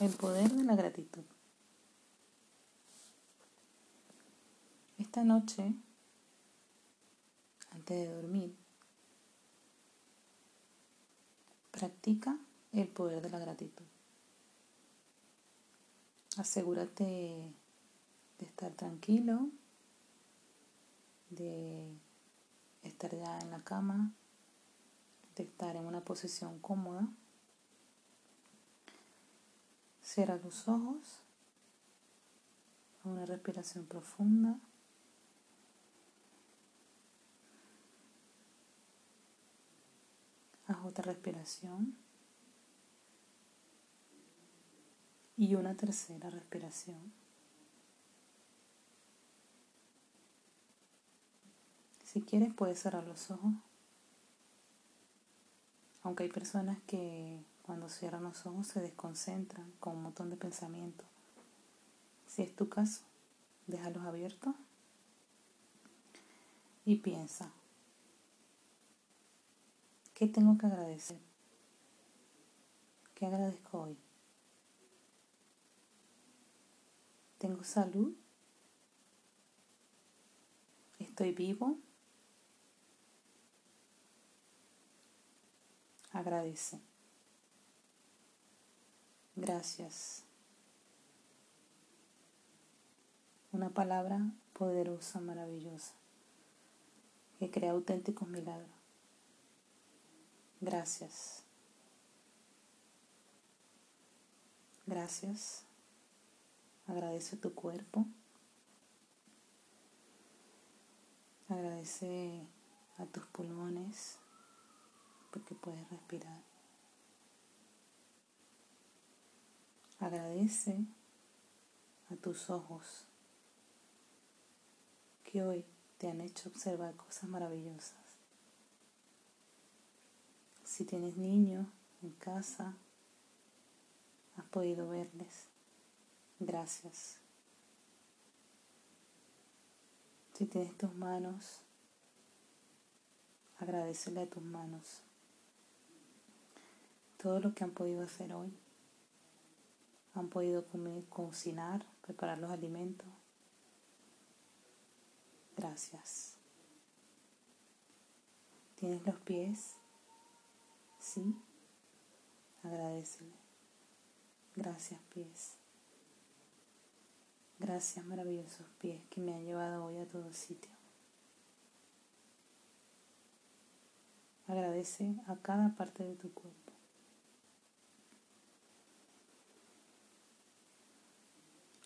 El poder de la gratitud. Esta noche, antes de dormir, practica el poder de la gratitud. Asegúrate de estar tranquilo, de estar ya en la cama, de estar en una posición cómoda. Cierra los ojos. Una respiración profunda. Haz otra respiración. Y una tercera respiración. Si quieres puedes cerrar los ojos. Aunque hay personas que cuando cierran los ojos se desconcentran con un montón de pensamientos. Si es tu caso, déjalos abiertos y piensa, ¿qué tengo que agradecer? ¿Qué agradezco hoy? ¿Tengo salud? ¿Estoy vivo? Agradece. Gracias. Una palabra poderosa, maravillosa, que crea auténticos milagros. Gracias. Gracias. Agradece tu cuerpo. Agradece a tus pulmones porque puedes respirar. Agradece a tus ojos que hoy te han hecho observar cosas maravillosas. Si tienes niños en casa, has podido verles. Gracias. Si tienes tus manos, agradecele a tus manos todo lo que han podido hacer hoy han podido comer, cocinar, preparar los alimentos. Gracias. ¿Tienes los pies? Sí. Agradecele. Gracias pies. Gracias maravillosos pies que me han llevado hoy a todo sitio. Agradece a cada parte de tu cuerpo.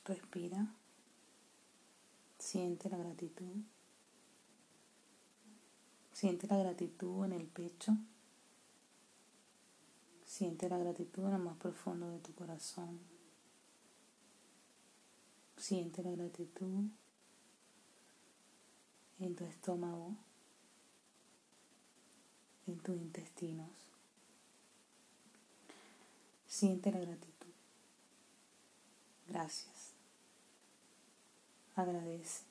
Respira. Siente la gratitud. Siente la gratitud en el pecho. Siente la gratitud en lo más profundo de tu corazón. Siente la gratitud en tu estómago, en tus intestinos. Siente la gratitud. Gracias. Agradece.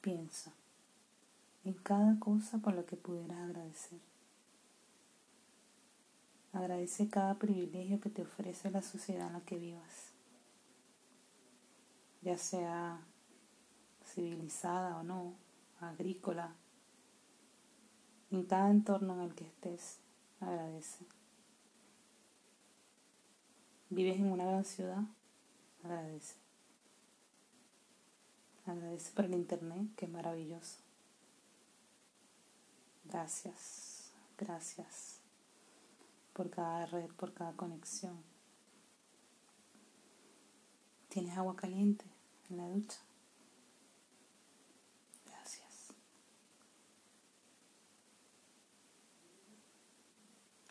Piensa en cada cosa por la que pudieras agradecer. Agradece cada privilegio que te ofrece la sociedad en la que vivas, ya sea civilizada o no, agrícola, en cada entorno en el que estés, agradece. ¿Vives en una gran ciudad? Agradece. Agradece por el internet, que es maravilloso. Gracias, gracias por cada red, por cada conexión. ¿Tienes agua caliente en la ducha? Gracias.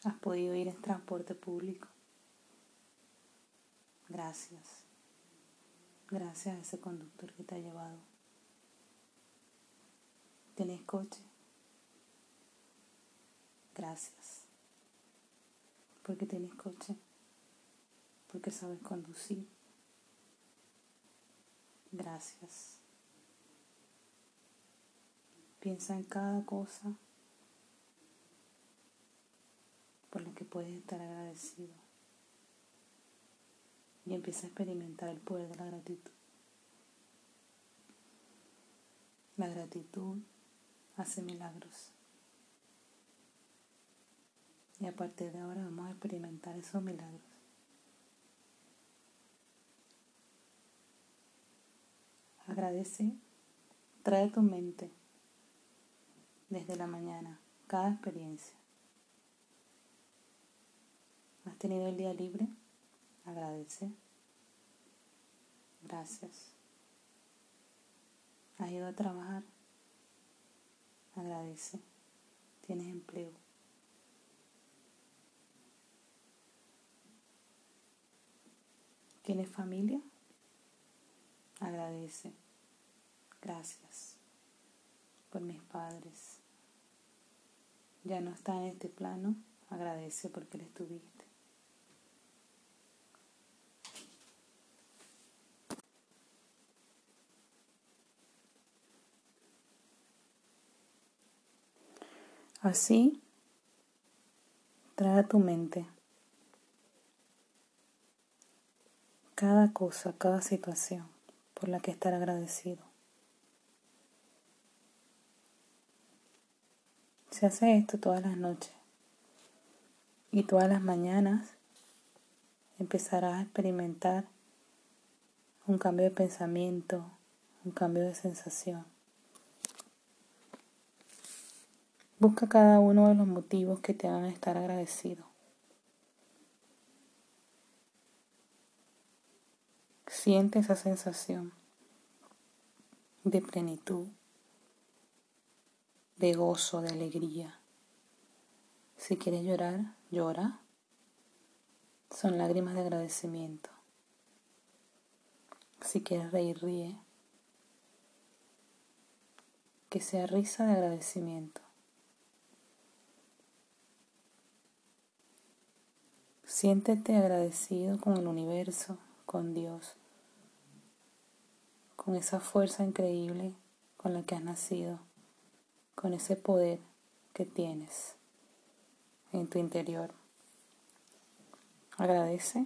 ¿Has podido ir en transporte público? Gracias. Gracias a ese conductor que te ha llevado. ¿Tienes coche? Gracias. Porque tienes coche. Porque sabes conducir. Gracias. Piensa en cada cosa por la que puedes estar agradecido. Y empieza a experimentar el poder de la gratitud. La gratitud hace milagros. Y a partir de ahora vamos a experimentar esos milagros. Agradece, trae tu mente desde la mañana cada experiencia. ¿Has tenido el día libre? Agradece. Gracias. ¿Has ido a trabajar? Agradece. Tienes empleo. ¿Tienes familia? Agradece. Gracias por mis padres. Ya no está en este plano. Agradece porque le estuviste. Así, trae a tu mente cada cosa, cada situación por la que estar agradecido. Se hace esto todas las noches y todas las mañanas empezarás a experimentar un cambio de pensamiento, un cambio de sensación. Busca cada uno de los motivos que te hagan estar agradecido. Siente esa sensación de plenitud, de gozo, de alegría. Si quieres llorar, llora. Son lágrimas de agradecimiento. Si quieres reír, ríe. Que sea risa de agradecimiento. Siéntete agradecido con el universo, con Dios, con esa fuerza increíble con la que has nacido, con ese poder que tienes en tu interior. Agradece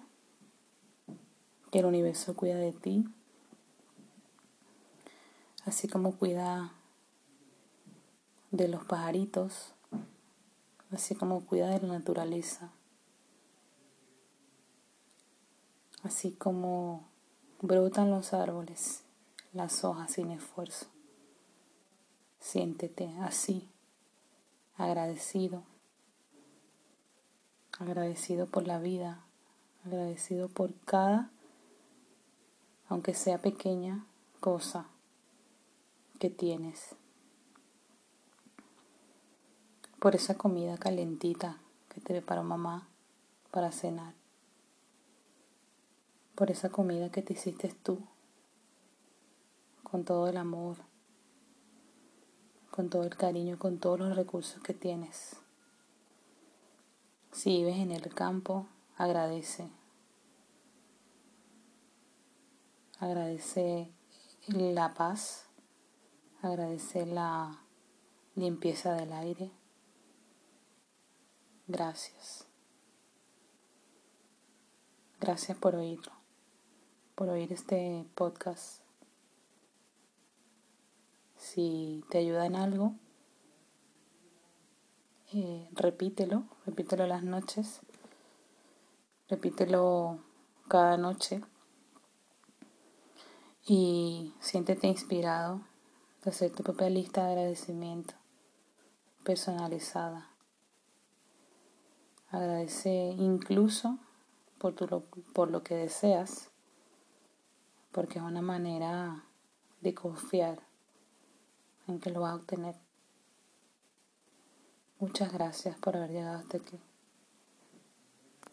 que el universo cuida de ti, así como cuida de los pajaritos, así como cuida de la naturaleza. Así como brotan los árboles, las hojas sin esfuerzo. Siéntete así, agradecido, agradecido por la vida, agradecido por cada, aunque sea pequeña, cosa que tienes. Por esa comida calentita que te preparó mamá para cenar por esa comida que te hiciste tú, con todo el amor, con todo el cariño, con todos los recursos que tienes. Si vives en el campo, agradece. Agradece la paz, agradece la limpieza del aire. Gracias. Gracias por oírlo por oír este podcast. Si te ayuda en algo, eh, repítelo, repítelo las noches, repítelo cada noche y siéntete inspirado de hacer tu propia lista de agradecimiento personalizada. Agradece incluso por, tu, por lo que deseas porque es una manera de confiar en que lo vas a obtener. Muchas gracias por haber llegado hasta aquí.